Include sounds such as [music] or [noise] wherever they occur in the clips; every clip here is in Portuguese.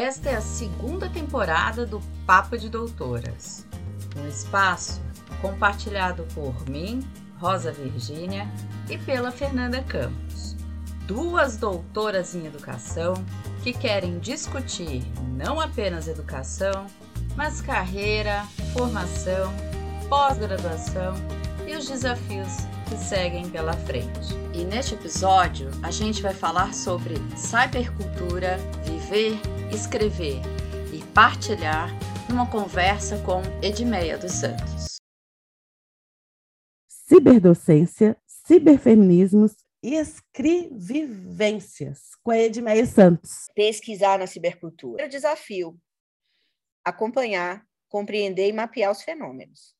Esta é a segunda temporada do Papo de Doutoras, um espaço compartilhado por mim, Rosa Virgínia, e pela Fernanda Campos, duas doutoras em educação que querem discutir não apenas educação, mas carreira, formação, pós-graduação e os desafios que seguem pela frente. E neste episódio, a gente vai falar sobre cybercultura, viver escrever e partilhar numa conversa com Edmeia dos Santos. Ciberdocência, ciberfeminismos e escrevivências com a Edmeia Santos. Pesquisar na cibercultura. O desafio acompanhar, compreender e mapear os fenômenos.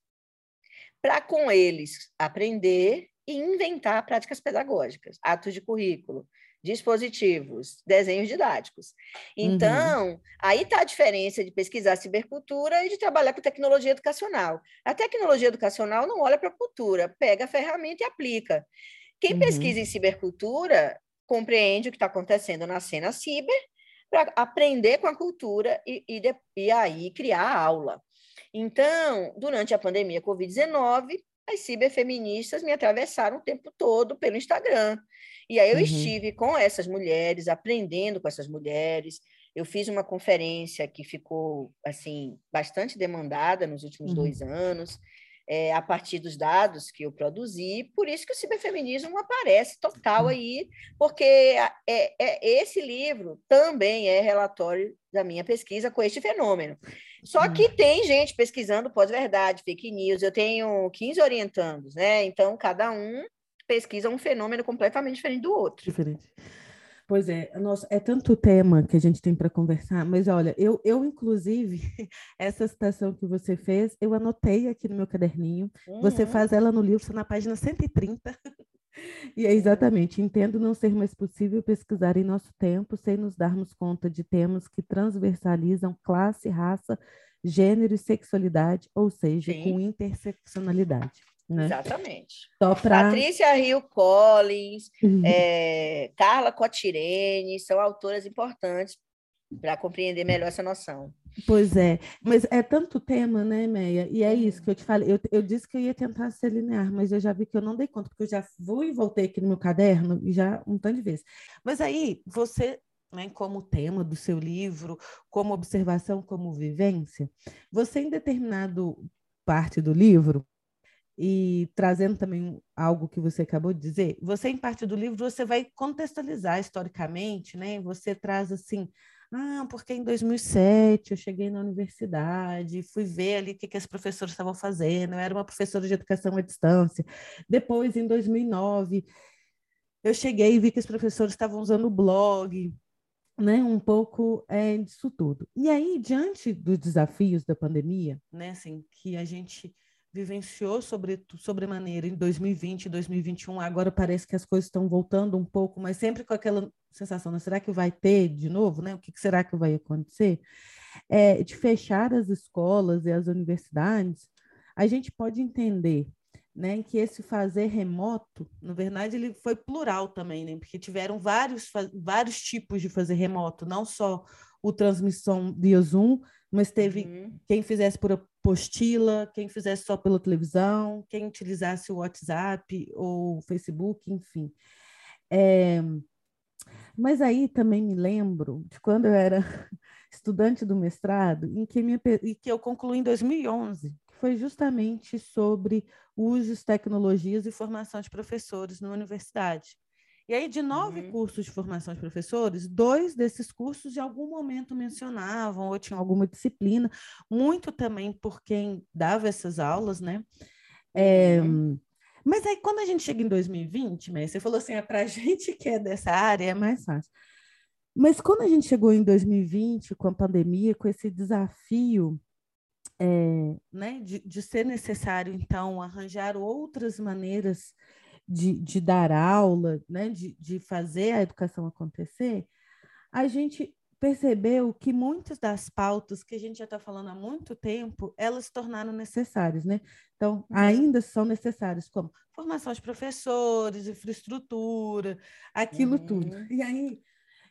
Para com eles aprender e inventar práticas pedagógicas, atos de currículo, dispositivos, desenhos didáticos. Então, uhum. aí está a diferença de pesquisar cibercultura e de trabalhar com tecnologia educacional. A tecnologia educacional não olha para a cultura, pega a ferramenta e aplica. Quem uhum. pesquisa em cibercultura compreende o que está acontecendo na cena ciber para aprender com a cultura e, e, de, e aí criar a aula. Então, durante a pandemia Covid-19, as ciberfeministas me atravessaram o tempo todo pelo Instagram. E aí eu uhum. estive com essas mulheres, aprendendo com essas mulheres. Eu fiz uma conferência que ficou assim bastante demandada nos últimos uhum. dois anos, é, a partir dos dados que eu produzi. Por isso que o ciberfeminismo aparece total uhum. aí, porque é, é, esse livro também é relatório da minha pesquisa com este fenômeno. Só que tem gente pesquisando pós-verdade, fake news. Eu tenho 15 orientandos, né? Então, cada um pesquisa um fenômeno completamente diferente do outro. Diferente. Pois é, nossa, é tanto tema que a gente tem para conversar, mas olha, eu, eu inclusive, [laughs] essa citação que você fez, eu anotei aqui no meu caderninho, uhum. você faz ela no livro, na página 130, [laughs] e é exatamente, entendo não ser mais possível pesquisar em nosso tempo sem nos darmos conta de temas que transversalizam classe, raça, gênero e sexualidade, ou seja, Sim. com interseccionalidade. Né? Exatamente. Só pra... Patrícia Rio Collins, uhum. é, Carla Cotirene são autoras importantes para compreender melhor essa noção. Pois é, mas é tanto tema, né, Meia? E é isso que eu te falei. Eu, eu disse que eu ia tentar ser linear, mas eu já vi que eu não dei conta, porque eu já fui e voltei aqui no meu caderno e já um tanto de vezes. Mas aí, você, né, como tema do seu livro, como observação, como vivência, você em determinado parte do livro, e trazendo também algo que você acabou de dizer, você em parte do livro você vai contextualizar historicamente, né? Você traz assim, ah, porque em 2007 eu cheguei na universidade, fui ver ali o que, que as professoras estavam fazendo, eu era uma professora de educação à distância. Depois, em 2009, eu cheguei e vi que os professores estavam usando o blog, né, um pouco é, disso tudo. E aí, diante dos desafios da pandemia, né, assim, que a gente vivenciou sobre sobremaneira em 2020 e 2021. Agora parece que as coisas estão voltando um pouco, mas sempre com aquela sensação, né? será que vai ter de novo? Né? O que será que vai acontecer? É, de fechar as escolas e as universidades, a gente pode entender né, que esse fazer remoto, na verdade, ele foi plural também, né, porque tiveram vários, vários tipos de fazer remoto, não só o transmissão via Zoom, mas teve uhum. quem fizesse por apostila, quem fizesse só pela televisão, quem utilizasse o WhatsApp ou o Facebook, enfim. É, mas aí também me lembro de quando eu era [laughs] estudante do mestrado, em que, minha, e que eu concluí em 2011, que foi justamente sobre usos, tecnologias e formação de professores na universidade. E aí, de nove uhum. cursos de formação de professores, dois desses cursos em algum momento mencionavam ou tinham alguma disciplina, muito também por quem dava essas aulas, né? É, uhum. Mas aí, quando a gente chega em 2020, mas você falou assim, é para a gente que é dessa área é mais fácil. Mas quando a gente chegou em 2020, com a pandemia, com esse desafio é, né, de, de ser necessário, então, arranjar outras maneiras de, de dar aula, né, de, de fazer a educação acontecer, a gente percebeu que muitas das pautas que a gente já está falando há muito tempo, elas se tornaram necessárias, né? Então, uhum. ainda são necessárias, como formação de professores, infraestrutura, aquilo uhum. tudo. E aí,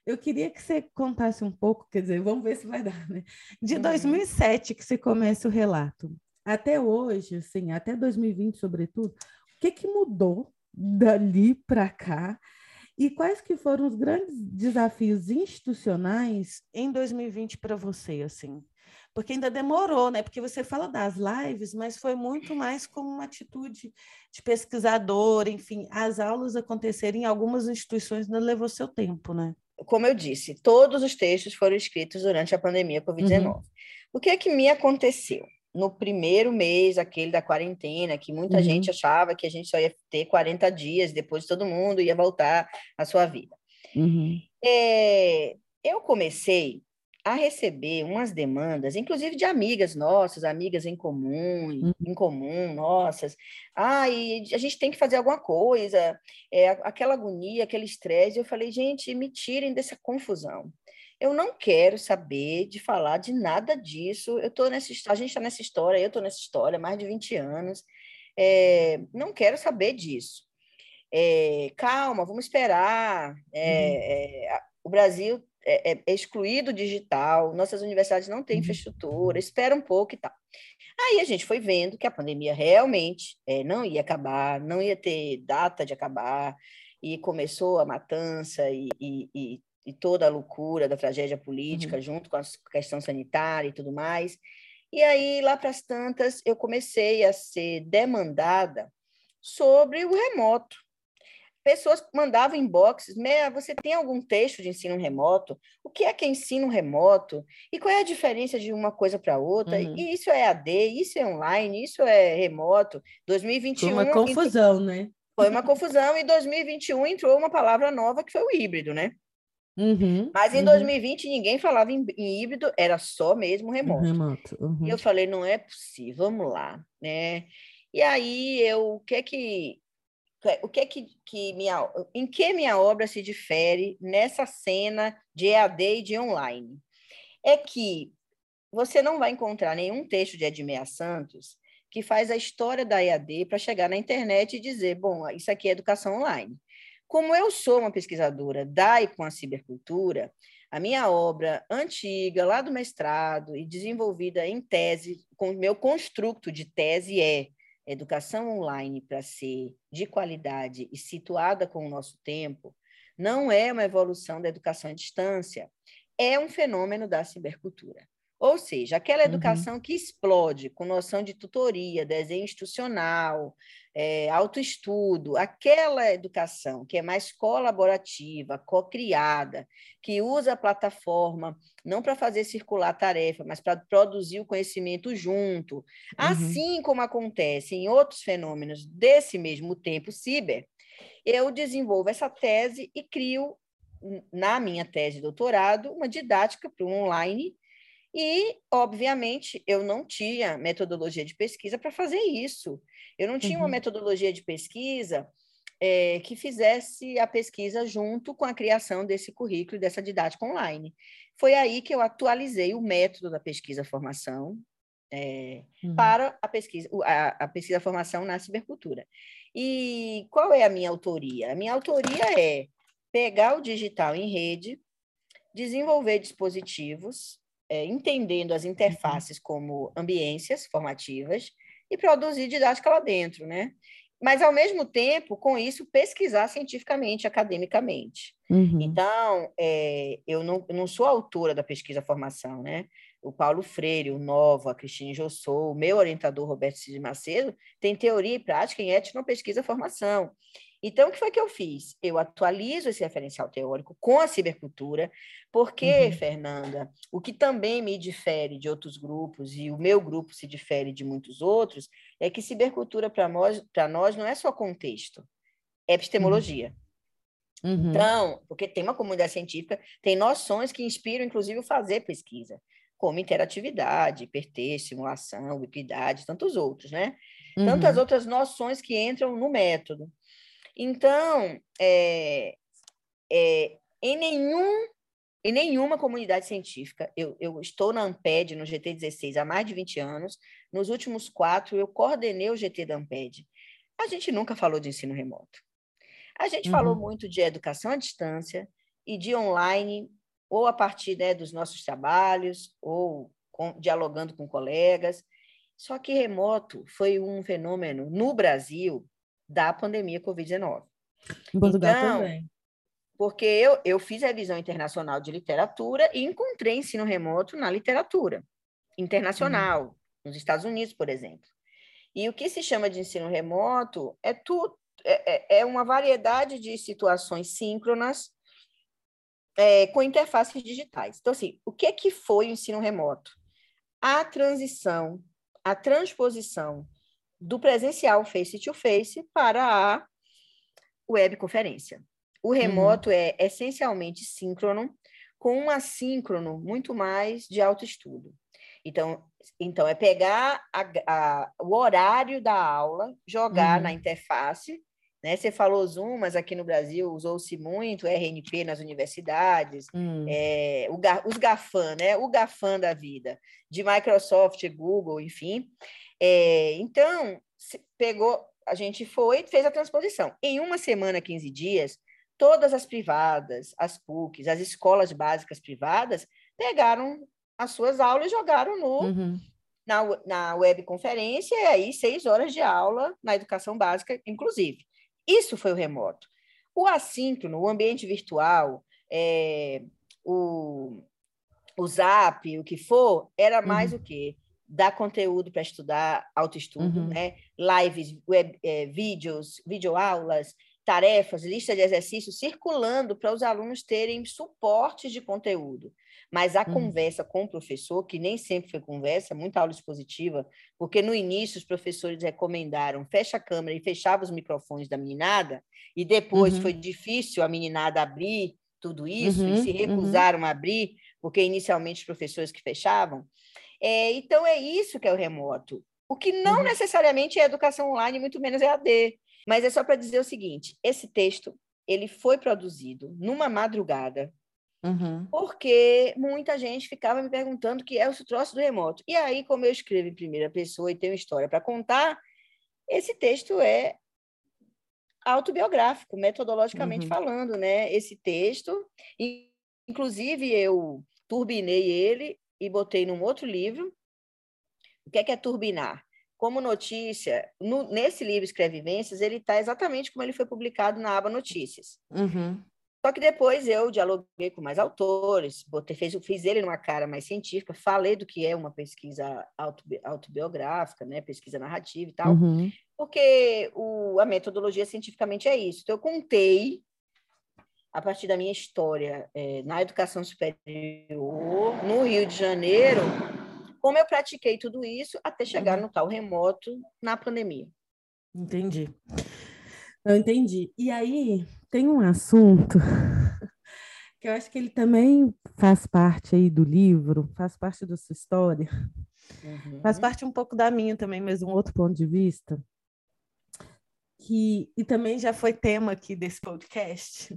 eu queria que você contasse um pouco, quer dizer, vamos ver se vai dar, né? De uhum. 2007 que você começa o relato, até hoje, assim, até 2020, sobretudo, o que, que mudou dali para cá? E quais que foram os grandes desafios institucionais em 2020 para você, assim? Porque ainda demorou, né? Porque você fala das lives, mas foi muito mais como uma atitude de pesquisador, enfim, as aulas acontecerem em algumas instituições não levou seu tempo, né? Como eu disse, todos os textos foram escritos durante a pandemia Covid-19. Uhum. O que é que me aconteceu? No primeiro mês, aquele da quarentena, que muita uhum. gente achava que a gente só ia ter 40 dias, depois todo mundo ia voltar à sua vida. Uhum. É, eu comecei a receber umas demandas, inclusive de amigas nossas, amigas em comum, uhum. em comum, nossas. Ah, e a gente tem que fazer alguma coisa, é, aquela agonia, aquele estresse. Eu falei, gente, me tirem dessa confusão. Eu não quero saber de falar de nada disso. Eu tô nessa, a gente está nessa história, eu estou nessa história há mais de 20 anos. É, não quero saber disso. É, calma, vamos esperar. É, uhum. o Brasil é, excluído digital, nossas universidades não têm uhum. infraestrutura, espera um pouco e tal. Aí a gente foi vendo que a pandemia realmente não ia acabar, não ia ter data de acabar, e começou a matança e, e, e e toda a loucura da tragédia política, uhum. junto com a questão sanitária e tudo mais. E aí, lá para as tantas, eu comecei a ser demandada sobre o remoto. Pessoas mandavam inboxes, Meia, você tem algum texto de ensino remoto? O que é que é ensino remoto? E qual é a diferença de uma coisa para outra? Uhum. E isso é AD, isso é online, isso é remoto. 2021... Foi uma confusão, né? Foi uma confusão, e 2021 entrou uma palavra nova que foi o híbrido, né? Uhum, Mas em uhum. 2020 ninguém falava em, em, híbrido, era só mesmo remoto. remoto uhum. E eu falei, não é possível, vamos lá, né? E aí eu, o que é que o que é que, que minha, em que minha obra se difere nessa cena de EAD e de online? É que você não vai encontrar nenhum texto de Edmeia Santos que faz a história da EAD para chegar na internet e dizer, bom, isso aqui é educação online. Como eu sou uma pesquisadora da e com a cibercultura, a minha obra antiga, lá do mestrado, e desenvolvida em tese, com meu construto de tese é educação online para ser de qualidade e situada com o nosso tempo, não é uma evolução da educação à distância, é um fenômeno da cibercultura. Ou seja, aquela uhum. educação uhum. que explode com noção de tutoria, desenho institucional, é, autoestudo, aquela educação que é mais colaborativa, co-criada, que usa a plataforma não para fazer circular a tarefa, mas para produzir o conhecimento junto, uhum. assim como acontece em outros fenômenos desse mesmo tempo ciber, eu desenvolvo essa tese e crio, na minha tese de doutorado, uma didática para o online e, obviamente, eu não tinha metodologia de pesquisa para fazer isso. Eu não tinha uhum. uma metodologia de pesquisa é, que fizesse a pesquisa junto com a criação desse currículo, dessa didática online. Foi aí que eu atualizei o método da pesquisa-formação é, uhum. para a pesquisa, a, a pesquisa-formação na cibercultura. E qual é a minha autoria? A minha autoria é pegar o digital em rede, desenvolver dispositivos é, entendendo as uhum. interfaces como ambiências formativas e produzir didática lá dentro, né? Mas, ao mesmo tempo, com isso, pesquisar cientificamente, academicamente. Uhum. Então, é, eu, não, eu não sou autora da pesquisa-formação, né? O Paulo Freire, o Nova, a Cristine Jossou, o meu orientador, Roberto Cid Macedo, tem teoria e prática em etnopesquisa-formação. Então, o que foi que eu fiz? Eu atualizo esse referencial teórico com a cibercultura, porque, uhum. Fernanda, o que também me difere de outros grupos, e o meu grupo se difere de muitos outros, é que cibercultura para nós, nós não é só contexto, é epistemologia. Uhum. Então, porque tem uma comunidade científica, tem noções que inspiram, inclusive, fazer pesquisa, como interatividade, hipertexto, simulação, ubiquidade, tantos outros, né? Uhum. Tantas outras noções que entram no método. Então, é, é, em, nenhum, em nenhuma comunidade científica, eu, eu estou na Amped, no GT16, há mais de 20 anos, nos últimos quatro, eu coordenei o GT da Amped. A gente nunca falou de ensino remoto. A gente uhum. falou muito de educação à distância e de online, ou a partir né, dos nossos trabalhos, ou com, dialogando com colegas. Só que remoto foi um fenômeno no Brasil da pandemia Covid-19. Em Portugal então, também. Porque eu, eu fiz a revisão internacional de literatura e encontrei ensino remoto na literatura internacional, uhum. nos Estados Unidos, por exemplo. E o que se chama de ensino remoto é, tu, é, é, é uma variedade de situações síncronas é, com interfaces digitais. Então, assim, o que, é que foi o ensino remoto? A transição, a transposição do presencial face-to-face -face para a webconferência. O remoto uhum. é essencialmente síncrono, com um assíncrono muito mais de autoestudo. Então, então é pegar a, a, o horário da aula, jogar uhum. na interface. Né? Você falou Zoom, mas aqui no Brasil usou-se muito RNP nas universidades, uhum. é, o, os GAFAM, né? o GAFAM da vida, de Microsoft, Google, enfim. É, então, pegou, a gente foi fez a transposição. Em uma semana, 15 dias, todas as privadas, as PUCs, as escolas básicas privadas, pegaram as suas aulas e jogaram no, uhum. na, na webconferência, e aí seis horas de aula na educação básica, inclusive. Isso foi o remoto. O assíncrono, o ambiente virtual, é, o, o Zap, o que for, era mais uhum. o quê? Dar conteúdo para estudar, autoestudo, uhum. né? lives, web, é, vídeos, videoaulas, tarefas, lista de exercícios circulando para os alunos terem suportes de conteúdo. Mas a uhum. conversa com o professor, que nem sempre foi conversa, muita aula expositiva, porque no início os professores recomendaram fecha a câmera e fechava os microfones da meninada, e depois uhum. foi difícil a meninada abrir tudo isso, uhum. e se uhum. recusaram a abrir, porque inicialmente os professores que fechavam. É, então, é isso que é o remoto. O que não uhum. necessariamente é educação online, muito menos é AD. Mas é só para dizer o seguinte: esse texto ele foi produzido numa madrugada, uhum. porque muita gente ficava me perguntando o que é o troço do remoto. E aí, como eu escrevo em primeira pessoa e tenho história para contar, esse texto é autobiográfico, metodologicamente uhum. falando, né? Esse texto, inclusive eu turbinei ele e botei num outro livro. O que é, que é turbinar? como notícia, no, nesse livro Escrevivências, ele está exatamente como ele foi publicado na aba Notícias. Uhum. Só que depois eu dialoguei com mais autores, botei, fez, fiz ele numa cara mais científica, falei do que é uma pesquisa autobi, autobiográfica, né, pesquisa narrativa e tal, uhum. porque o, a metodologia cientificamente é isso. Então, eu contei, a partir da minha história é, na educação superior, no Rio de Janeiro, como eu pratiquei tudo isso até chegar no tal remoto na pandemia. Entendi. Eu entendi. E aí, tem um assunto [laughs] que eu acho que ele também faz parte aí do livro, faz parte da sua história, uhum. faz parte um pouco da minha também, mas um outro ponto de vista, que, e também já foi tema aqui desse podcast,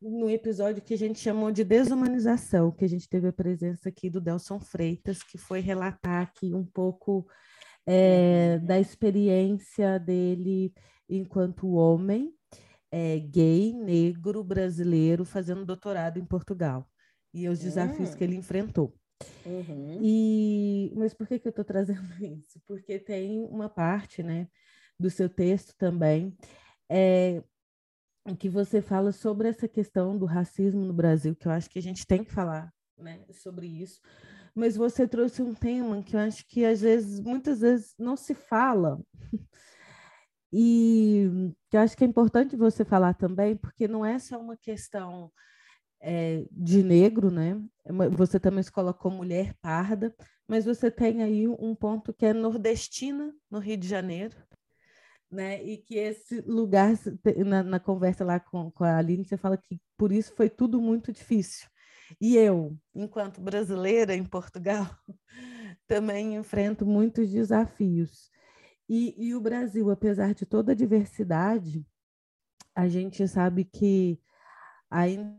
no episódio que a gente chamou de desumanização, que a gente teve a presença aqui do Delson Freitas, que foi relatar aqui um pouco é, da experiência dele enquanto homem é, gay, negro, brasileiro, fazendo doutorado em Portugal e os desafios que ele enfrentou. Uhum. E, mas por que, que eu estou trazendo [laughs] isso? Porque tem uma parte né, do seu texto também é, em que você fala sobre essa questão do racismo no Brasil, que eu acho que a gente tem que falar né, sobre isso. Mas você trouxe um tema que eu acho que às vezes, muitas vezes, não se fala. E que eu acho que é importante você falar também, porque não é só uma questão é, de negro, né? É você também se colocou mulher parda, mas você tem aí um ponto que é nordestina no Rio de Janeiro, né? E que esse lugar, na, na conversa lá com, com a Aline, você fala que por isso foi tudo muito difícil. E eu, enquanto brasileira em Portugal, [laughs] também enfrento muitos desafios. E, e o Brasil, apesar de toda a diversidade, a gente sabe que ainda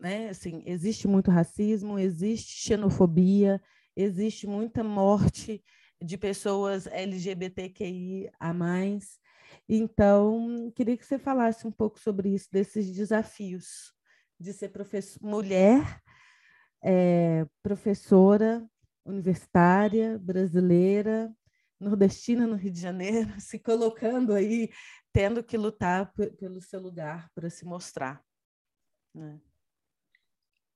né, assim, existe muito racismo, existe xenofobia, existe muita morte de pessoas LGBTQI a mais. Então, queria que você falasse um pouco sobre isso, desses desafios de ser professor, mulher, é, professora universitária, brasileira, nordestina no Rio de Janeiro, [laughs] se colocando aí, tendo que lutar pelo seu lugar para se mostrar. Né?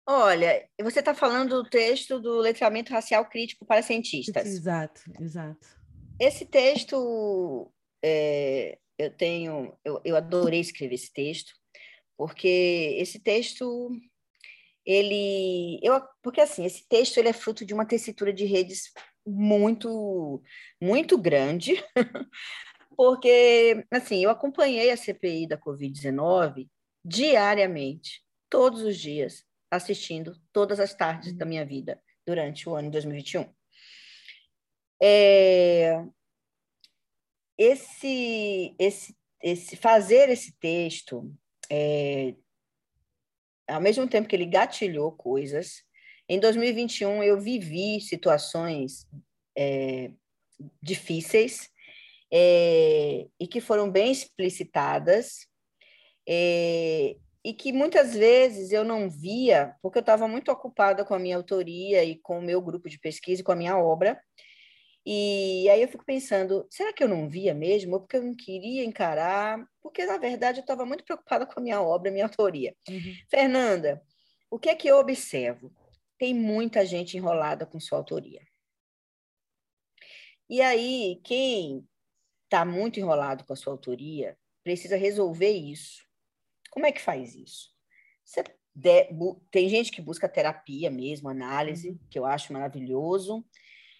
Olha, você está falando do texto do letramento racial crítico para cientistas. Exato, exato. Esse texto, é, eu tenho, eu, eu adorei escrever esse texto, porque esse texto, ele, eu, porque assim, esse texto ele é fruto de uma tessitura de redes muito, muito grande, [laughs] porque, assim, eu acompanhei a CPI da Covid-19 diariamente, todos os dias, assistindo todas as tardes da minha vida durante o ano de 2021. É, esse, esse, esse, fazer esse texto, é, ao mesmo tempo que ele gatilhou coisas, em 2021 eu vivi situações é, difíceis é, e que foram bem explicitadas é, e que muitas vezes eu não via, porque eu estava muito ocupada com a minha autoria e com o meu grupo de pesquisa e com a minha obra. E aí eu fico pensando, será que eu não via mesmo? Ou porque eu não queria encarar? Porque, na verdade, eu estava muito preocupada com a minha obra, a minha autoria. Uhum. Fernanda, o que é que eu observo? Tem muita gente enrolada com sua autoria. E aí, quem está muito enrolado com a sua autoria precisa resolver isso como é que faz isso? De, tem gente que busca terapia mesmo, análise, uhum. que eu acho maravilhoso.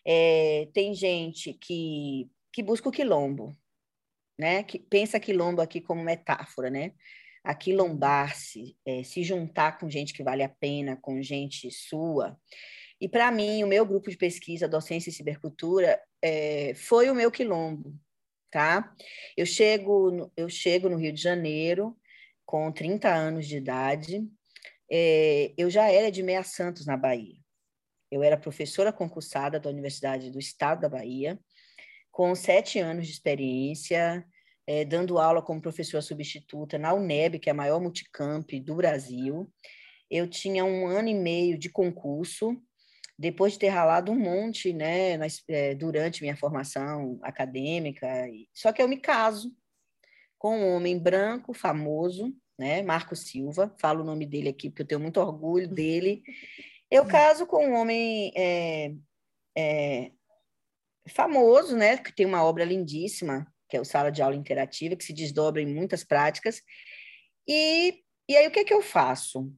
É, tem gente que, que busca o quilombo, né? Que pensa quilombo aqui como metáfora, né? Aquilombar-se, é, se juntar com gente que vale a pena, com gente sua. E para mim, o meu grupo de pesquisa, docência e cibercultura, é, foi o meu quilombo, tá? Eu chego, eu chego no Rio de Janeiro, com 30 anos de idade. É, eu já era de Meia Santos, na Bahia. Eu era professora concursada da Universidade do Estado da Bahia, com sete anos de experiência, é, dando aula como professora substituta na UNEB, que é a maior multicamp do Brasil. Eu tinha um ano e meio de concurso, depois de ter ralado um monte né, é, durante minha formação acadêmica. Só que eu me caso com um homem branco, famoso, né? Marco Silva, falo o nome dele aqui porque eu tenho muito orgulho [laughs] dele. Eu caso com um homem é, é, famoso, né? Que tem uma obra lindíssima, que é o Sala de Aula Interativa, que se desdobra em muitas práticas. E, e aí, o que é que eu faço?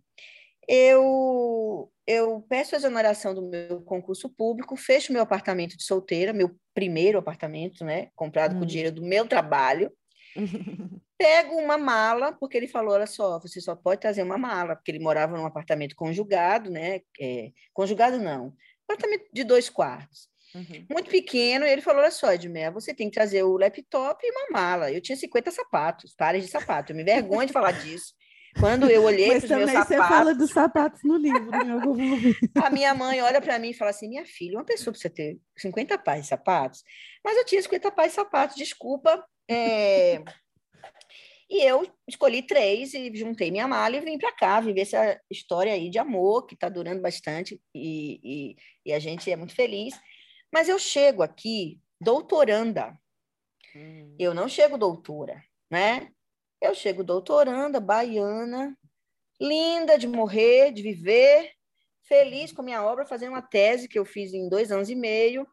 Eu, eu peço a exoneração do meu concurso público, fecho meu apartamento de solteira, meu primeiro apartamento, né? Comprado hum. com o dinheiro do meu trabalho. [laughs] Pego uma mala, porque ele falou: olha só, você só pode trazer uma mala, porque ele morava num apartamento conjugado, né? É, conjugado não, apartamento de dois quartos. Uhum. Muito pequeno, e ele falou: olha só, Edmer, você tem que trazer o laptop e uma mala. Eu tinha 50 sapatos, pares de sapato. Eu me vergonho de falar disso. Quando eu olhei para os meus sapatos. Você fala dos sapatos no livro, [laughs] momento. A minha mãe olha para mim e fala assim: minha filha, uma pessoa precisa ter 50 pares de sapatos. Mas eu tinha 50 pares de sapatos, desculpa. É... E eu escolhi três e juntei minha mala e vim para cá viver essa história aí de amor que está durando bastante e, e, e, a gente é muito feliz. Mas eu chego aqui doutoranda. Hum. Eu não chego doutora, né? Eu chego doutoranda, baiana, linda de morrer, de viver, feliz com minha obra, fazendo uma tese que eu fiz em dois anos e meio.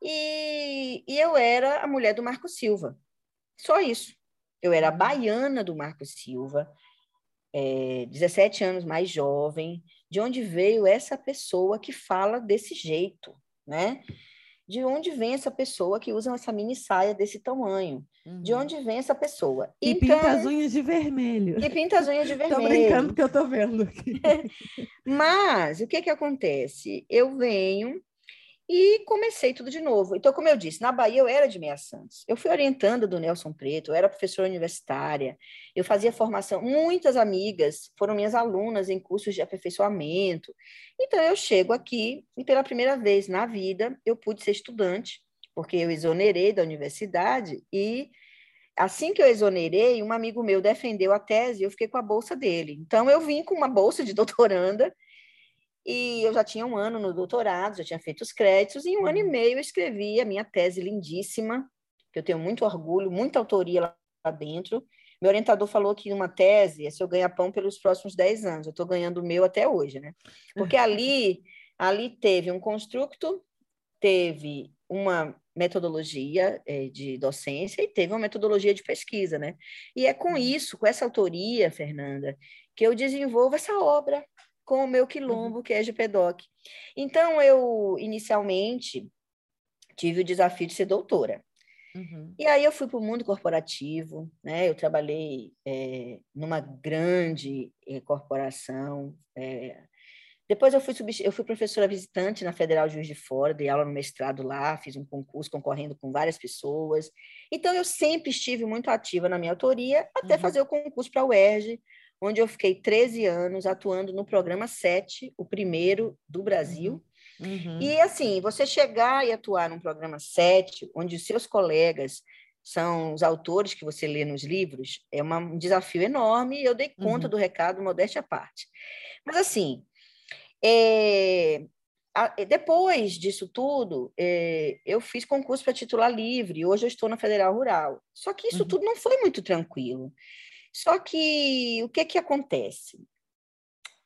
E, e eu era a mulher do Marco Silva. Só isso. Eu era baiana do Marco Silva, é, 17 anos mais jovem. De onde veio essa pessoa que fala desse jeito, né? De onde vem essa pessoa que usa essa mini saia desse tamanho? Uhum. De onde vem essa pessoa? E então, pinta as unhas de vermelho. E pinta as unhas de vermelho. [laughs] Tô brincando que eu tô vendo aqui. [laughs] Mas o que que acontece? Eu venho e comecei tudo de novo. Então, como eu disse, na Bahia eu era de Meia Santos. Eu fui orientando do Nelson Preto, eu era professora universitária, eu fazia formação. Muitas amigas foram minhas alunas em cursos de aperfeiçoamento. Então, eu chego aqui e pela primeira vez na vida eu pude ser estudante, porque eu exonerei da universidade e assim que eu exonerei, um amigo meu defendeu a tese e eu fiquei com a bolsa dele. Então, eu vim com uma bolsa de doutoranda e eu já tinha um ano no doutorado, já tinha feito os créditos, e em um ano e uhum. meio eu escrevi a minha tese lindíssima, que eu tenho muito orgulho, muita autoria lá dentro. Meu orientador falou que uma tese é se eu ganhar pão pelos próximos 10 anos. Eu estou ganhando o meu até hoje, né? Porque [laughs] ali, ali teve um construto, teve uma metodologia é, de docência e teve uma metodologia de pesquisa, né? E é com uhum. isso, com essa autoria, Fernanda, que eu desenvolvo essa obra com o meu quilombo, uhum. que é GPDoc. Então, eu, inicialmente, tive o desafio de ser doutora. Uhum. E aí eu fui para o mundo corporativo, né? Eu trabalhei é, numa grande é, corporação, é, depois eu fui, eu fui professora visitante na Federal Juiz de Fora, dei aula no mestrado lá, fiz um concurso concorrendo com várias pessoas. Então, eu sempre estive muito ativa na minha autoria, até uhum. fazer o concurso para a UERJ, onde eu fiquei 13 anos atuando no programa 7, o primeiro do Brasil. Uhum. E, assim, você chegar e atuar num programa 7, onde os seus colegas são os autores que você lê nos livros, é uma, um desafio enorme e eu dei conta uhum. do recado, modéstia à parte. Mas, assim, é, depois disso tudo, é, eu fiz concurso para titular livre, hoje eu estou na Federal Rural. Só que isso uhum. tudo não foi muito tranquilo. Só que o que, que acontece?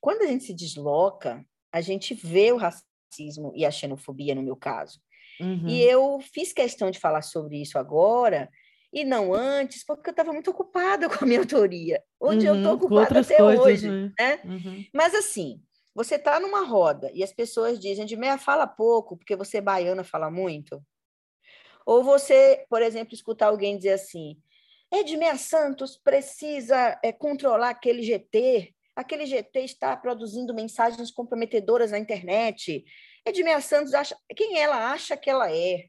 Quando a gente se desloca, a gente vê o racismo e a xenofobia, no meu caso. Uhum. E eu fiz questão de falar sobre isso agora, e não antes, porque eu estava muito ocupada [laughs] com a minha autoria, onde uhum, eu estou ocupada até coisas, hoje. Né? né? Uhum. Mas assim, você está numa roda e as pessoas dizem, de meia fala pouco, porque você baiana fala muito. Ou você, por exemplo, escutar alguém dizer assim, Edmeia Santos precisa é, controlar aquele GT, aquele GT está produzindo mensagens comprometedoras na internet. Edmeia Santos acha quem ela acha que ela é.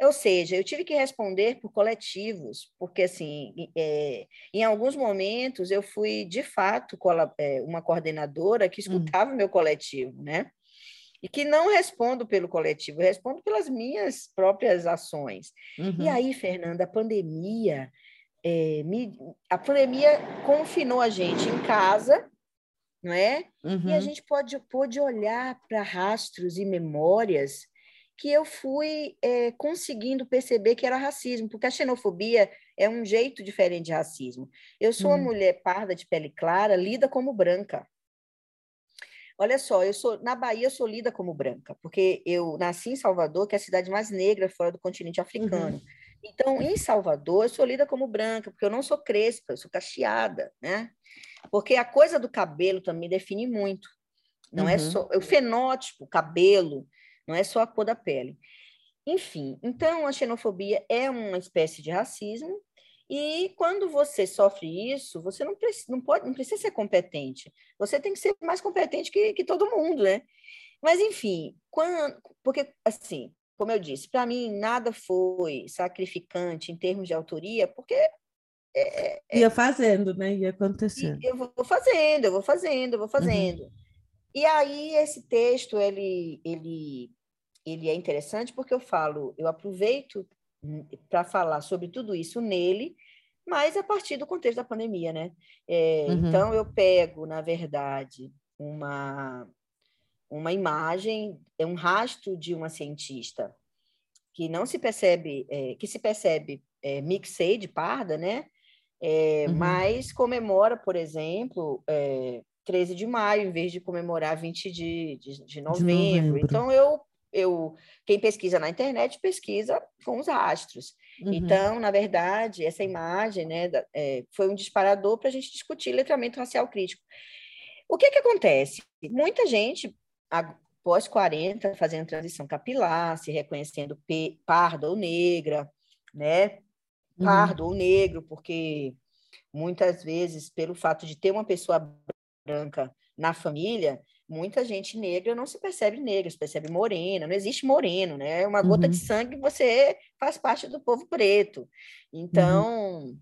Ou seja, eu tive que responder por coletivos, porque, assim, é, em alguns momentos eu fui, de fato, é, uma coordenadora que hum. escutava o meu coletivo, né? E que não respondo pelo coletivo, respondo pelas minhas próprias ações. Uhum. E aí, Fernanda, a pandemia, é, me, a pandemia confinou a gente em casa, não é? Uhum. E a uhum. gente pode, pode olhar para rastros e memórias que eu fui é, conseguindo perceber que era racismo, porque a xenofobia é um jeito diferente de racismo. Eu sou uma hum. mulher parda de pele clara, lida como branca. Olha só, eu sou na Bahia eu sou lida como branca, porque eu nasci em Salvador, que é a cidade mais negra fora do continente africano. Uhum. Então, em Salvador, eu sou lida como branca, porque eu não sou crespa, eu sou cacheada, né? Porque a coisa do cabelo também define muito. Não é uhum. é só o fenótipo, o cabelo, não é só a cor da pele. Enfim, então a xenofobia é uma espécie de racismo e quando você sofre isso, você não, precisa, não, pode, não precisa ser competente. Você tem que ser mais competente que, que todo mundo, né? Mas, enfim, quando, porque, assim, como eu disse, para mim nada foi sacrificante em termos de autoria, porque. É, é, Ia fazendo, né? Ia acontecendo. Eu vou fazendo, eu vou fazendo, eu vou fazendo. Uhum. E aí, esse texto, ele, ele ele é interessante porque eu falo, eu aproveito hum, para falar sobre tudo isso nele, mas a partir do contexto da pandemia, né? É, uhum. Então eu pego, na verdade, uma uma imagem, é um rastro de uma cientista que não se percebe, é, que se percebe é, mixed, parda, né? É, uhum. Mas comemora, por exemplo, é, 13 de maio, em vez de comemorar 20 de, de, de, novembro. de novembro. Então, eu eu quem pesquisa na internet pesquisa com os astros. Uhum. Então, na verdade, essa imagem né, é, foi um disparador para a gente discutir letramento racial crítico. O que, que acontece? Muita gente, após 40, fazendo transição capilar, se reconhecendo parda ou negra, né? Uhum. Pardo uhum. ou negro, porque muitas vezes, pelo fato de ter uma pessoa branca na família, muita gente negra não se percebe negra, se percebe morena, não existe moreno, né? É uma gota uhum. de sangue, você faz parte do povo preto. Então, uhum.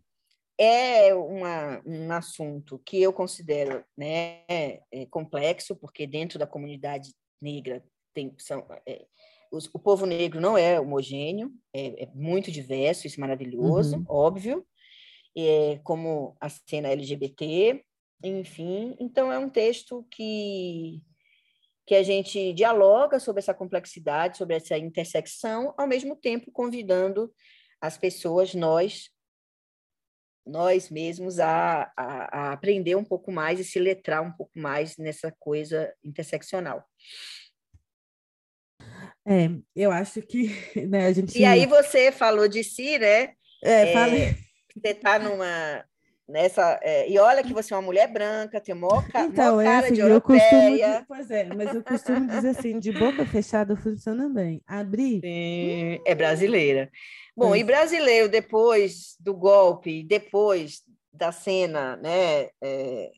É uma, um assunto que eu considero né, é complexo, porque dentro da comunidade negra tem, são, é, os, o povo negro não é homogêneo, é, é muito diverso, isso é maravilhoso, uhum. óbvio, é, como a cena LGBT, enfim. Então, é um texto que, que a gente dialoga sobre essa complexidade, sobre essa intersecção, ao mesmo tempo convidando as pessoas, nós, nós mesmos, a, a, a aprender um pouco mais e se letrar um pouco mais nessa coisa interseccional. É, eu acho que [laughs] né, a gente. E aí você falou de si, né? É, falei. você está numa. Nessa, é, e olha que você é uma mulher branca, tem maior, ca, então, é cara assim, de europeia. Costumo, pois é, mas eu costumo dizer assim, de boca fechada funciona bem. Abrir... Sim, é brasileira. Bom, e brasileiro, depois do golpe, depois da cena, né, é,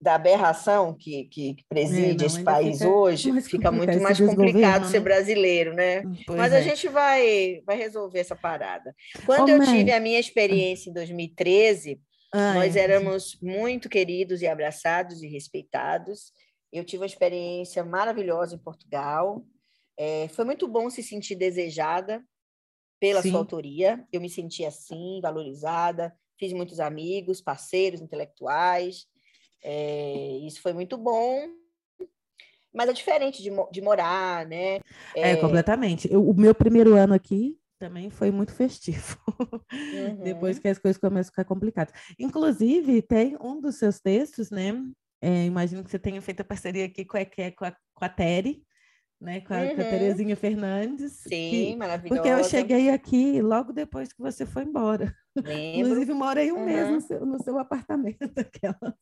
da aberração que, que preside é, não, esse país fica hoje, fica muito mais complicado ser né? brasileiro, né? Hum, pois Mas é. a gente vai, vai resolver essa parada. Quando oh, eu mãe. tive a minha experiência em 2013, ah, nós é. éramos muito queridos e abraçados e respeitados. Eu tive uma experiência maravilhosa em Portugal. É, foi muito bom se sentir desejada pela Sim. sua autoria. Eu me senti assim, valorizada. Fiz muitos amigos, parceiros intelectuais. É, isso foi muito bom, mas é diferente de, de morar, né? É, é completamente. Eu, o meu primeiro ano aqui também foi muito festivo. Uhum. [laughs] Depois que as coisas começam a ficar complicadas. Inclusive, tem um dos seus textos, né? É, imagino que você tenha feito a parceria aqui com a, com a, com a Tere, né, com a, uhum. com a uhum. Terezinha Fernandes. Sim, que, maravilhosa. Porque eu cheguei aqui logo depois que você foi embora. Lembro. Inclusive, morei um uhum. mês no seu, no seu apartamento, [laughs] aquelas.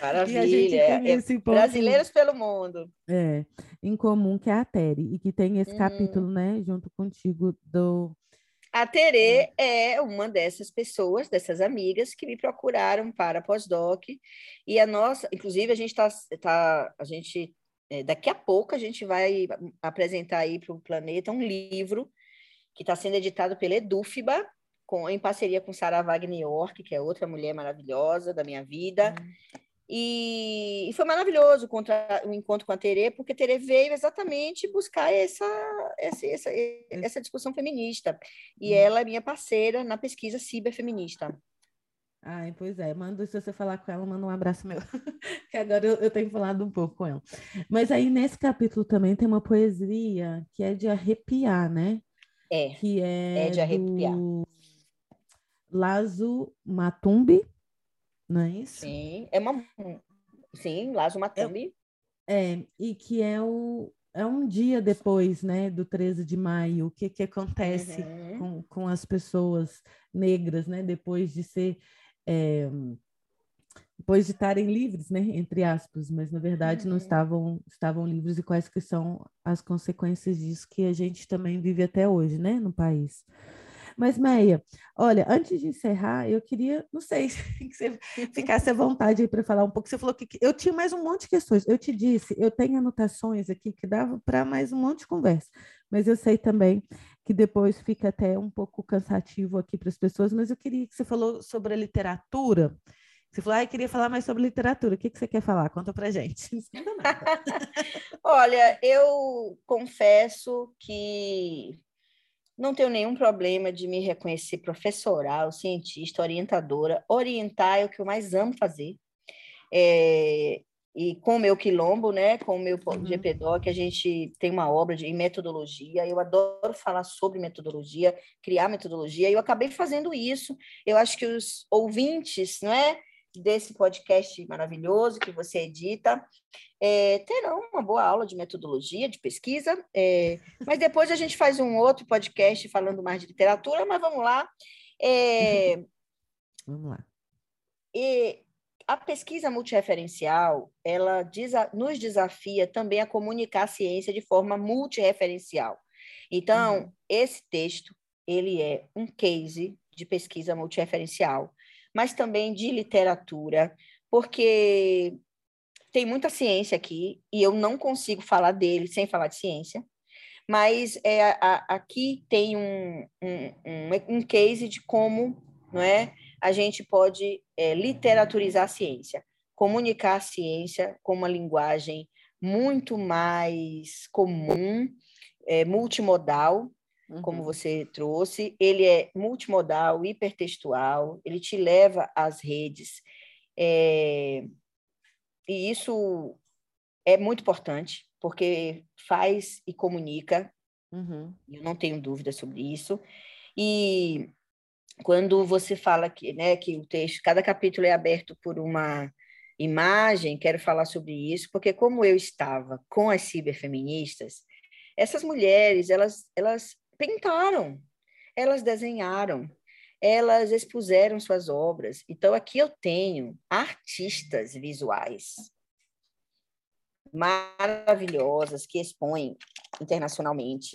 Maravilha. É, ponto, brasileiros pelo mundo. É, em comum, que é a Tere, e que tem esse uhum. capítulo, né, junto contigo, do... A Tere é uma dessas pessoas, dessas amigas que me procuraram para pós-doc e a nossa, inclusive a gente está, tá, a gente é, daqui a pouco a gente vai apresentar aí para o planeta um livro que está sendo editado pela Edufba, com, em parceria com Sarah Wagner York, que é outra mulher maravilhosa da minha vida. Uhum. E, e, foi maravilhoso contra, o encontro com a Tere, porque a Tere veio exatamente buscar essa, essa, essa, essa discussão feminista. E uhum. ela é minha parceira na pesquisa ciberfeminista. Ai, pois é, manda, se você falar com ela, manda um abraço meu, [laughs] que agora eu, eu, tenho falado um pouco com ela. Mas aí nesse capítulo também tem uma poesia que é de arrepiar, né? É, que é, é de arrepiar. Lazo Matumbi, não é isso? Sim, é uma... Sim, Lazo Matumbi. É, é, e que é o, é um dia depois, né, do 13 de maio, o que, que acontece uhum. com, com as pessoas negras, né, depois de ser é, depois de estarem livres, né, entre aspas, mas na verdade uhum. não estavam estavam livres e quais que são as consequências disso que a gente também vive até hoje, né, no país. Mas, Meia, olha, antes de encerrar, eu queria, não sei, [laughs] que você ficasse à vontade aí para falar um pouco. Você falou que eu tinha mais um monte de questões. Eu te disse, eu tenho anotações aqui que dava para mais um monte de conversa, mas eu sei também que depois fica até um pouco cansativo aqui para as pessoas, mas eu queria que você falou sobre a literatura. Você falou, ah, eu queria falar mais sobre literatura. O que, que você quer falar? Conta para gente. [laughs] [laughs] Olha, eu confesso que não tenho nenhum problema de me reconhecer professoral, cientista, orientadora. Orientar é o que eu mais amo fazer. É, e com o meu quilombo, né, com o meu uhum. GPDoc, a gente tem uma obra de metodologia. Eu adoro falar sobre metodologia, criar metodologia. E eu acabei fazendo isso. Eu acho que os ouvintes, não é, desse podcast maravilhoso que você edita, é, terão uma boa aula de metodologia, de pesquisa. É, mas depois a gente faz um outro podcast falando mais de literatura. Mas vamos lá. É, [laughs] vamos lá. E a pesquisa multireferencial, ela desa nos desafia também a comunicar a ciência de forma multireferencial. Então, uhum. esse texto, ele é um case de pesquisa multireferencial, mas também de literatura, porque tem muita ciência aqui e eu não consigo falar dele sem falar de ciência, mas é, a, aqui tem um, um, um, case de como não é, a gente pode é, literaturizar a ciência, comunicar a ciência com uma linguagem muito mais comum, é, multimodal, uhum. como você trouxe. Ele é multimodal, hipertextual, ele te leva às redes. É, e isso é muito importante, porque faz e comunica. Uhum. Eu não tenho dúvida sobre isso. E quando você fala que, né, que o texto, cada capítulo é aberto por uma imagem, quero falar sobre isso, porque como eu estava com as ciberfeministas, essas mulheres, elas, elas pintaram, elas desenharam, elas expuseram suas obras. Então, aqui eu tenho artistas visuais maravilhosas que expõem internacionalmente.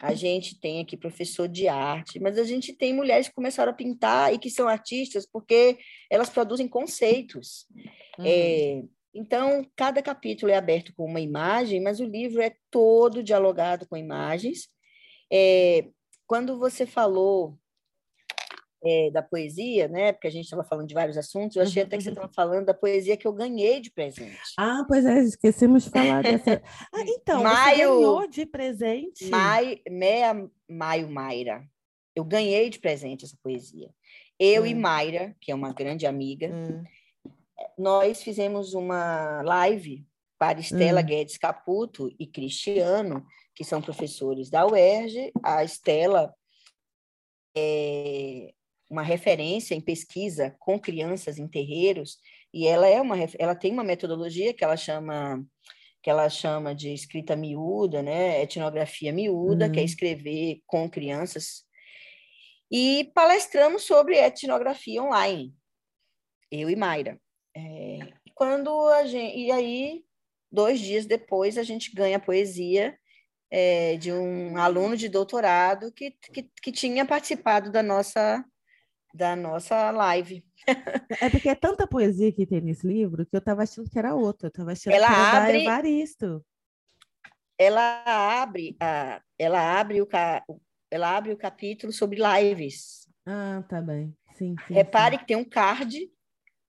A gente tem aqui professor de arte, mas a gente tem mulheres que começaram a pintar e que são artistas porque elas produzem conceitos. Uhum. É, então, cada capítulo é aberto com uma imagem, mas o livro é todo dialogado com imagens. É, quando você falou é, da poesia, né? Porque a gente estava falando de vários assuntos, eu achei até que você estava uhum. falando da poesia que eu ganhei de presente. Ah, pois é, esquecemos de falar dessa. Ah, então, maio, você ganhou de presente? Maio, meia, maio Mayra. Eu ganhei de presente essa poesia. Eu hum. e Mayra, que é uma grande amiga, hum. nós fizemos uma live para Estela hum. Guedes Caputo e Cristiano, que são professores da UERJ. A Estela é, uma referência em pesquisa com crianças em terreiros e ela é uma ela tem uma metodologia que ela chama que ela chama de escrita miúda, né, etnografia miúda, uhum. que é uhum. escrever com crianças. E palestramos sobre etnografia online, eu e Mayra. É, quando a gente, e aí, dois dias depois, a gente ganha poesia é, de um aluno de doutorado que, que, que tinha participado da nossa da nossa live. [laughs] É porque é tanta poesia que tem nesse livro que eu estava achando que era outra. Eu estava achando ela que era abre, da Evaristo. Ela abre, a, ela abre o ela abre o capítulo sobre lives. Ah, tá bem. Sim, sim Repare sim. que tem um card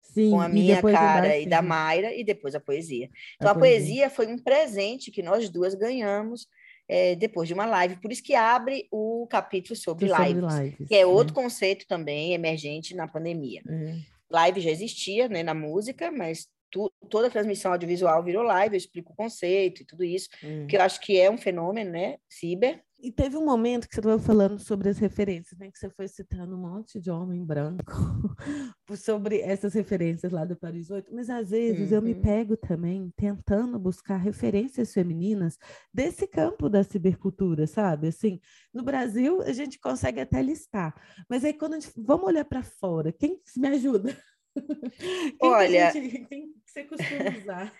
sim, com a minha cara e da Mayra e depois a poesia. Então a, a poesia. poesia foi um presente que nós duas ganhamos é, depois de uma live. Por isso que abre o capítulo sobre, sobre lives, lives, que é outro né? conceito também emergente na pandemia. Uhum. Live já existia né, na música, mas tu, toda a transmissão audiovisual virou live, eu explico o conceito e tudo isso, uhum. que eu acho que é um fenômeno, né, ciber, e teve um momento que você estava falando sobre as referências, né? Que você foi citando um monte de homem branco [laughs] sobre essas referências lá do Paris 8, mas às vezes uhum. eu me uhum. pego também tentando buscar referências femininas desse campo da cibercultura, sabe? Assim, no Brasil a gente consegue até listar, mas aí quando a gente vamos olhar para fora, quem me ajuda? [laughs] Quem Olha, que gente, quem você costuma usar?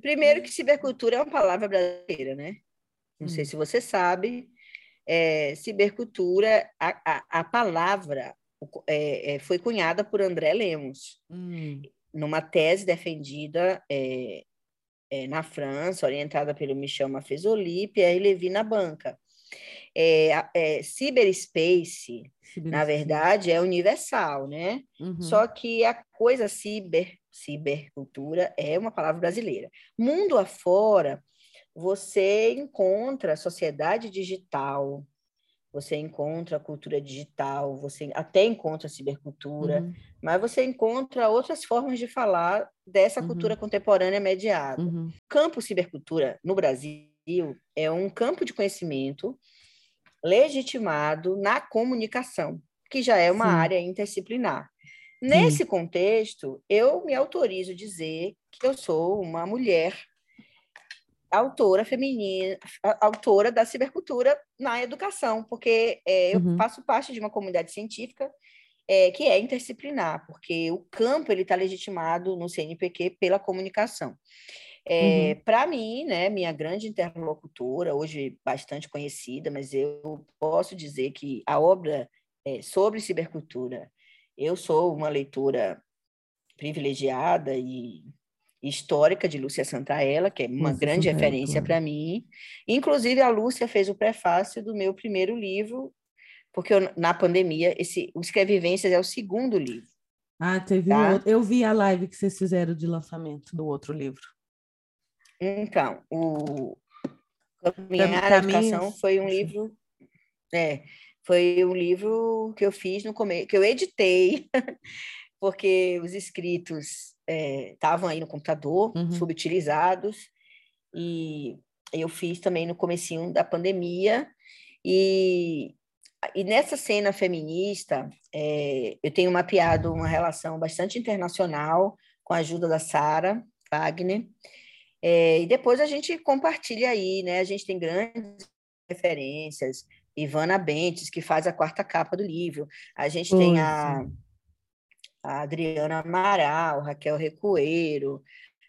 Primeiro que cibercultura é uma palavra brasileira, né? Não hum. sei se você sabe, é, cibercultura, a, a, a palavra é, é, foi cunhada por André Lemos, hum. numa tese defendida é, é, na França, orientada pelo Michel Maffezoli e Pierre Levy na banca. É, cyberspace, na verdade, é universal, né? Uhum. Só que a coisa ciber, cibercultura, é uma palavra brasileira. Mundo afora, você encontra a sociedade digital, você encontra a cultura digital, você até encontra a cibercultura, uhum. mas você encontra outras formas de falar dessa uhum. cultura contemporânea mediada. Uhum. Campo cibercultura no Brasil é um campo de conhecimento legitimado na comunicação, que já é uma Sim. área interdisciplinar. Nesse contexto, eu me autorizo dizer que eu sou uma mulher autora feminina, autora da cibercultura na educação, porque é, eu uhum. faço parte de uma comunidade científica é, que é interdisciplinar, porque o campo ele está legitimado no CNPq pela comunicação. É, uhum. Para mim, né, minha grande interlocutora, hoje bastante conhecida, mas eu posso dizer que a obra é, sobre cibercultura, eu sou uma leitora privilegiada e histórica de Lúcia Santaella, que é uma Lúcia grande Santaella, referência para mim. Inclusive, a Lúcia fez o prefácio do meu primeiro livro, porque eu, na pandemia, esse, o Escrevivências é o segundo livro. Ah, teve tá? um outro. Eu vi a live que vocês fizeram de lançamento do outro livro. Então, o Caminhar Educação foi um livro. É, foi um livro que eu fiz no começo, que eu editei, [laughs] porque os escritos estavam é, aí no computador, uhum. subutilizados, e eu fiz também no comecinho da pandemia, e, e nessa cena feminista, é, eu tenho mapeado uma relação bastante internacional com a ajuda da Sara Wagner, é, e depois a gente compartilha aí, né? A gente tem grandes referências, Ivana Bentes, que faz a quarta capa do livro, a gente tem a, a, Adriana Amaral, Raquel Recoeiro,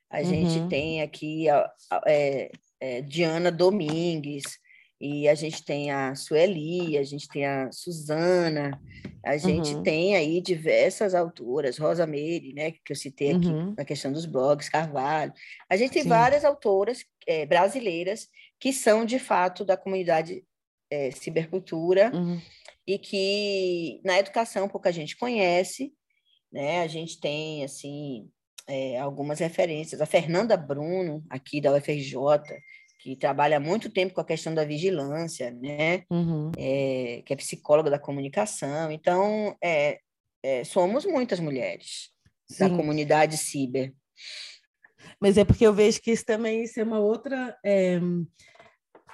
a uhum. gente tem aqui a, a, é, é, Diana Domingues, e a gente tem a Sueli, a gente tem a Suzana, a gente uhum. tem aí diversas autoras, Rosa Meire, né, que eu citei aqui uhum. na questão dos blogs, Carvalho. A gente tem Sim. várias autoras é, brasileiras que são, de fato, da comunidade é, cibercultura uhum. e que na educação pouca gente conhece, né? A gente tem, assim, é, algumas referências. A Fernanda Bruno, aqui da UFRJ, que trabalha há muito tempo com a questão da vigilância, né? Uhum. É, que é psicóloga da comunicação. Então, é, é, somos muitas mulheres Sim. da comunidade ciber. Mas é porque eu vejo que isso também isso é uma outra é,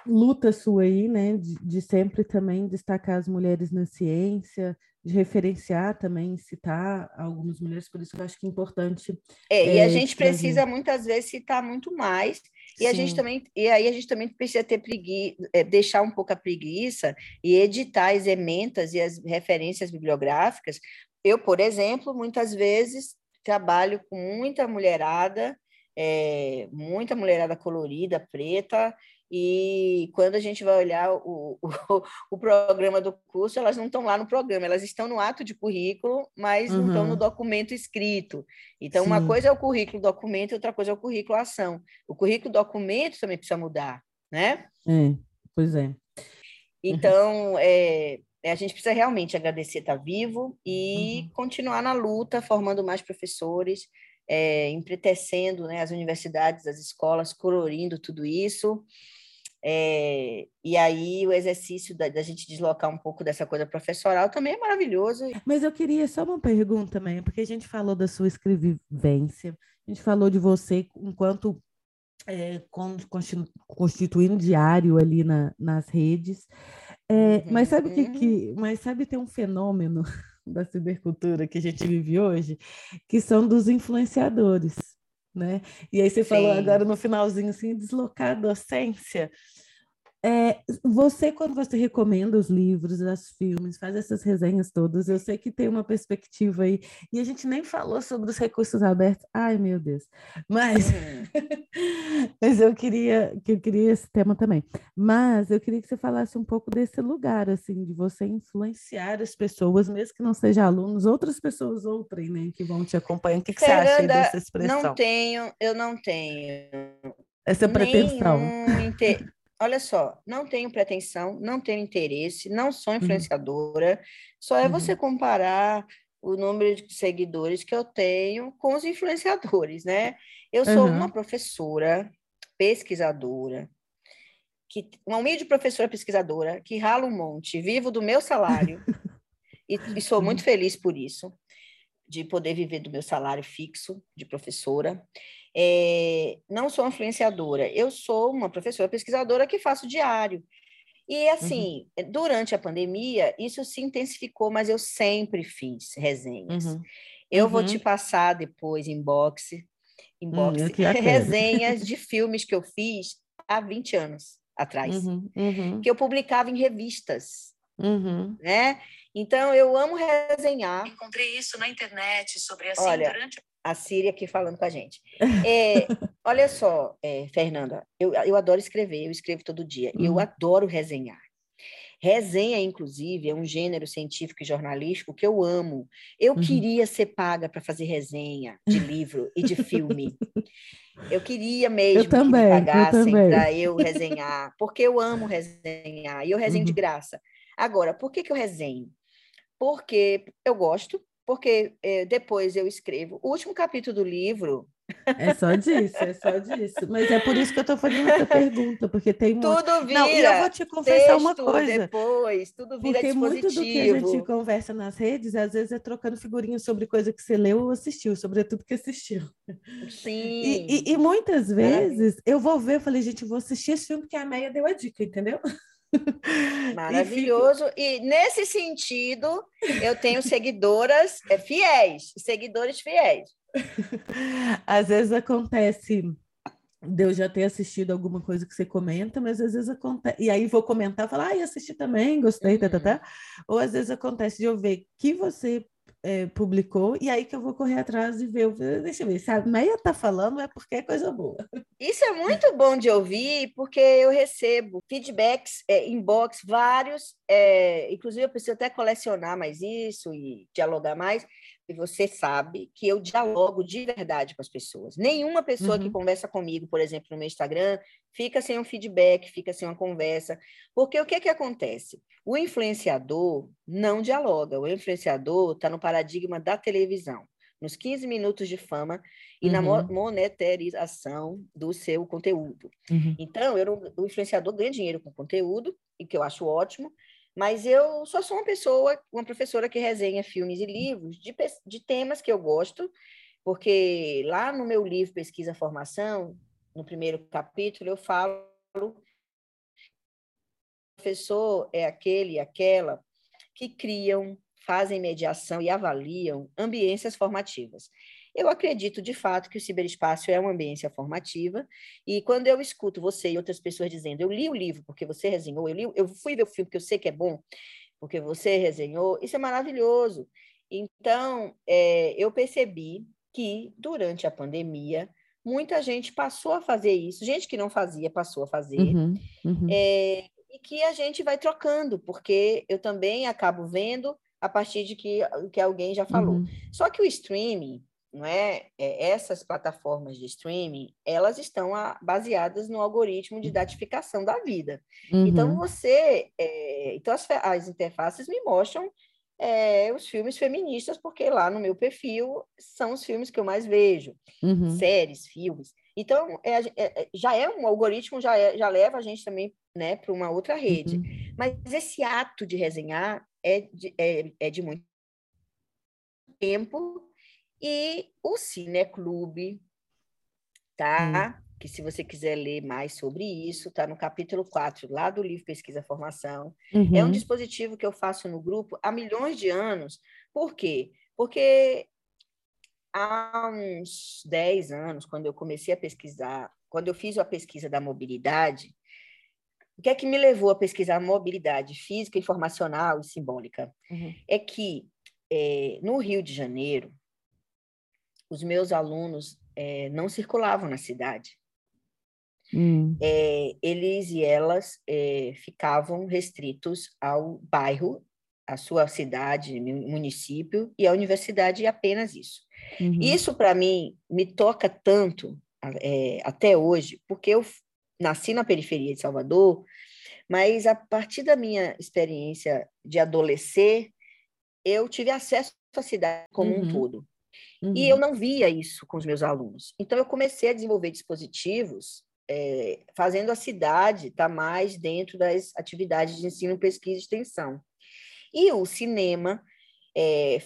luta sua aí, né? De, de, sempre também destacar as mulheres na ciência, de referenciar também, citar algumas mulheres, por isso eu acho que é importante. É, e a é, gente precisa muitas vezes citar muito mais e a gente também, e aí a gente também precisa ter preguiça, é, deixar um pouco a preguiça e editar as ementas e as referências bibliográficas. Eu, por exemplo, muitas vezes trabalho com muita mulherada, é, muita mulherada colorida, preta, e quando a gente vai olhar o, o, [laughs] o programa do curso, elas não estão lá no programa, elas estão no ato de currículo, mas uhum. não estão no documento escrito. Então, Sim. uma coisa é o currículo documento, outra coisa é o currículo ação. O currículo documento também precisa mudar, né? É, pois é. Então, uhum. é, a gente precisa realmente agradecer estar vivo e uhum. continuar na luta, formando mais professores, é, empretecendo né, as universidades, as escolas, colorindo tudo isso. É, e aí o exercício da, da, gente deslocar um pouco dessa coisa professoral também é maravilhoso. Mas eu queria só uma pergunta também, porque a gente falou da sua escrevivência, a gente falou de você enquanto é, constituindo diário ali na, nas redes. É, uhum. Mas sabe que, que, mas sabe tem um fenômeno [laughs] da cibercultura que a gente vive hoje, que são dos influenciadores né? E aí você Sim. falou agora no finalzinho assim, deslocar a docência. É, você, quando você recomenda os livros, os filmes, faz essas resenhas todas, eu sei que tem uma perspectiva aí, e a gente nem falou sobre os recursos abertos, ai meu Deus, mas, uhum. [laughs] mas eu queria que eu queria esse tema também, mas eu queria que você falasse um pouco desse lugar, assim, de você influenciar as pessoas, mesmo que não sejam alunos, outras pessoas outrem, né, que vão te acompanhar, o que, que você acha dessa expressão? Não tenho, eu não tenho essa pretensão. Inter... olha só, não tenho pretensão, não tenho interesse, não sou uhum. influenciadora, uhum. só é uhum. você comparar o número de seguidores que eu tenho com os influenciadores, né? Eu sou uhum. uma professora, pesquisadora, que, uma humilde professora pesquisadora, que rala um monte, vivo do meu salário, [laughs] e, e sou muito uhum. feliz por isso, de poder viver do meu salário fixo de professora. É, não sou influenciadora, eu sou uma professora pesquisadora que faço diário. E, assim, uhum. durante a pandemia, isso se intensificou, mas eu sempre fiz resenhas. Uhum. Eu uhum. vou te passar depois, inbox, inbox hum, [laughs] resenhas de filmes que eu fiz há 20 anos atrás, uhum, uhum. que eu publicava em revistas. Uhum. Né? Então, eu amo resenhar. Encontrei isso na internet sobre assim Olha, durante a Síria aqui falando com a gente. [laughs] É, olha só, é, Fernanda, eu, eu adoro escrever, eu escrevo todo dia, e eu uhum. adoro resenhar. Resenha, inclusive, é um gênero científico e jornalístico que eu amo. Eu uhum. queria ser paga para fazer resenha de livro e de filme. Eu queria mesmo eu também, que me pagassem para eu resenhar, porque eu amo resenhar e eu resenho uhum. de graça. Agora, por que, que eu resenho? Porque eu gosto, porque é, depois eu escrevo. O último capítulo do livro, É só disso, é só disso. Mas é por isso que eu estou fazendo essa pergunta, porque tem muito. Tudo vira. Não, e eu vou te confessar uma coisa. Depois, tudo vira porque muito do que a gente conversa nas redes, às vezes é trocando figurinhas sobre coisa que você leu ou assistiu, sobretudo que assistiu. Sim. E, e, e muitas vezes é. eu vou ver, eu falei, gente, vou assistir esse filme porque a Meia deu a dica, entendeu? Maravilhoso. E, nesse sentido, eu tenho seguidoras é, fiéis, seguidores fiéis. [laughs] Às vezes acontece de eu já ter assistido alguma coisa que você comenta, mas às vezes acontece. E aí vou comentar, falar, ah, assisti também, gostei, tá, tá, tá. Uhum. Ou às vezes acontece de eu ver que você é, publicou, e aí que eu vou correr atrás e ver. Deixa eu ver, se a Meia tá falando, é porque é coisa boa. Isso é muito bom de ouvir, porque eu recebo feedbacks, é, inbox, vários, é, inclusive eu preciso até colecionar mais isso e dialogar mais, e você sabe que eu dialogo de verdade com as pessoas. Nenhuma pessoa uhum. que conversa comigo, por exemplo, no meu Instagram, fica sem um feedback, fica sem uma conversa. Porque o que, que acontece? O influenciador não dialoga. O influenciador está no paradigma da televisão, nos 15 minutos de fama e uhum. na monetarização do seu conteúdo. Uhum. Então, eu, o influenciador ganha dinheiro com conteúdo, e que eu acho ótimo, mas eu só sou uma pessoa, uma professora que resenha filmes e livros de, de temas que eu gosto, porque lá no meu livro Pesquisa Formação, no primeiro capítulo, eu falo professor é aquele, aquela que criam, fazem mediação e avaliam ambiências formativas. Eu acredito, de fato, que o ciberespaço é uma ambiência formativa, e quando eu escuto você e outras pessoas dizendo, eu li o livro porque você resenhou, eu, li, eu fui ver o filme porque eu sei que é bom, porque você resenhou, isso é maravilhoso. Então, é, eu percebi que, durante a pandemia, muita gente passou a fazer isso, gente que não fazia passou a fazer, uhum, uhum. É, e que a gente vai trocando, porque eu também acabo vendo a partir de que, que alguém já falou. Uhum. Só que o streaming, não é? é? essas plataformas de streaming, elas estão a, baseadas no algoritmo de datificação da vida. Então, uhum. Você... É, então, as, as interfaces me mostram é, os filmes feministas, porque lá no meu perfil são os filmes que eu mais vejo. Uhum. Séries, filmes. Então, é, é, é, já é um algoritmo, já, é, já leva a gente também né, para uma outra rede. Uhum. Mas esse ato de resenhar é de, é, é de muito tempo e o Cineclube, tá? Hum. Que se você quiser ler mais sobre isso, tá no capítulo 4, lá do livro Pesquisa Formação. Uhum. É um uhum. dispositivo que eu faço no grupo há milhões de anos. Por quê? Porque há uns 10 anos, quando eu comecei a pesquisar, quando eu fiz a pesquisa da mobilidade, o que é que me levou a pesquisar mobilidade física, informacional e simbólica? Uhum. É que é, no Rio de Janeiro, os meus alunos é, não circulavam na cidade. Hum. É, eles e elas é, ficavam restritos ao bairro, à sua cidade, município e à universidade, e apenas isso. Uhum. Isso, para mim, me toca tanto é, até hoje, porque eu nasci na periferia de Salvador, mas a partir da minha experiência de adolescer, eu tive acesso à cidade como uhum. um todo. Uhum. E eu não via isso com os meus alunos. Então, eu comecei a desenvolver dispositivos é, fazendo a cidade estar tá mais dentro das atividades de ensino, pesquisa e extensão. E o cinema, é,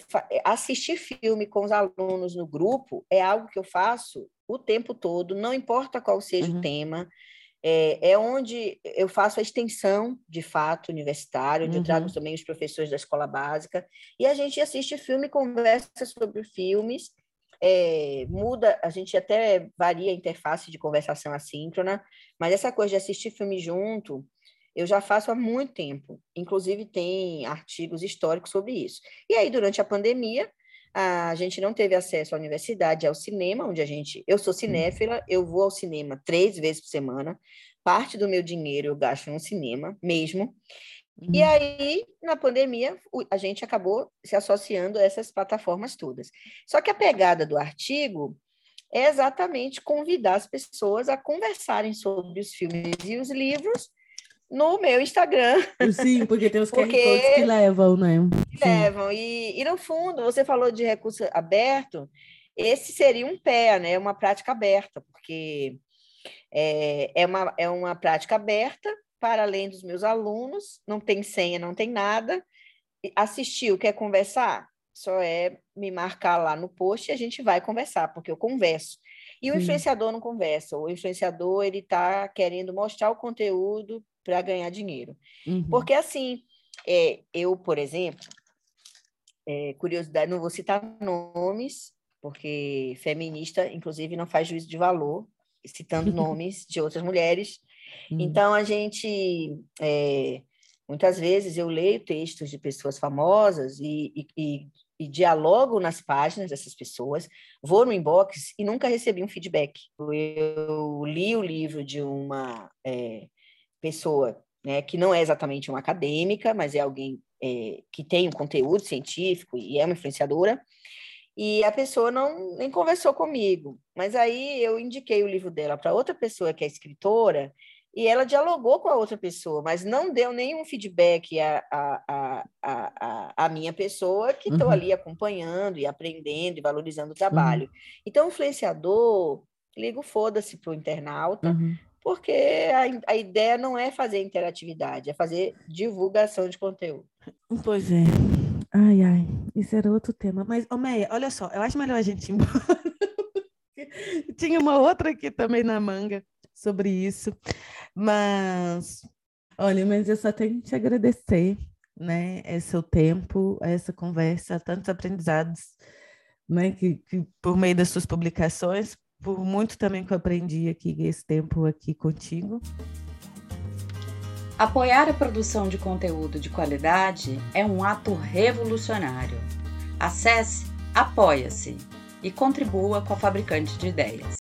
assistir filme com os alunos no grupo é algo que eu faço o tempo todo, não importa qual seja uhum. o tema, é, é, onde eu faço a extensão, de fato, universitária, onde uhum. eu trago uhum. também os professores da escola básica, e a gente assiste filme, conversa sobre filmes, é, muda, a gente até varia a interface de conversação assíncrona, mas essa coisa de assistir filme junto, eu já faço há muito tempo. Inclusive, tem artigos históricos sobre isso. E aí, durante a pandemia, a gente não teve acesso à universidade, ao cinema, onde a gente. Eu sou cinéfila, eu vou ao cinema três vezes por semana. Parte do meu dinheiro eu gasto no cinema mesmo. Uhum. E aí, na pandemia, a gente acabou se associando a essas plataformas todas. Só que a pegada do artigo é exatamente convidar as pessoas a conversarem sobre os filmes e os livros no meu Instagram. Sim, porque tem os [laughs] porque QR Codes que levam, né? Que levam. E, e, no fundo, você falou de recurso aberto, esse seria um pé, né? Uma prática aberta, porque é, é, uma, é uma prática aberta para além dos meus alunos, não tem senha, não tem nada. Assistiu, quer conversar? Só é me marcar lá no post e a gente vai conversar, porque eu converso. E o influenciador não conversa. O influenciador ele está querendo mostrar o conteúdo para ganhar dinheiro. Uhum. Porque assim, é, eu, por exemplo, é, curiosidade, não vou citar nomes, porque feminista, inclusive, não faz juízo de valor, citando [laughs] nomes de outras mulheres. Uhum. Então, a gente, é, muitas vezes, eu leio textos de pessoas famosas e, e, e, e dialogo nas páginas dessas pessoas, vou no inbox e nunca recebi um feedback. Eu li o livro de uma é, pessoa né, que não é exatamente uma acadêmica, mas é alguém é, que tem um conteúdo científico e é uma influenciadora, e a pessoa não nem conversou comigo. Mas aí eu indiquei o livro dela para outra pessoa que é escritora, e ela dialogou com a outra pessoa, mas não deu nenhum feedback à, à, à, à, minha pessoa, que estou uhum. ali acompanhando e aprendendo e valorizando o trabalho. Uhum. Então, o influenciador, ligo foda-se para o internauta, uhum porque a, a ideia não é fazer interatividade, é fazer divulgação de conteúdo. Pois é. Ai, ai, isso era outro tema. Mas, ô Meia, olha só, eu acho melhor a gente ir embora. [laughs] Tinha uma outra aqui também na manga sobre isso. Mas, olha, mas eu só tenho que te agradecer, né? Esse seu tempo, essa conversa, tantos aprendizados, né? Que, que por meio das suas publicações, por muito também que eu aprendi aqui esse tempo aqui contigo. Apoiar a produção de conteúdo de qualidade é um ato revolucionário. Acesse Apoia-se e contribua com a Fabricante de Ideias.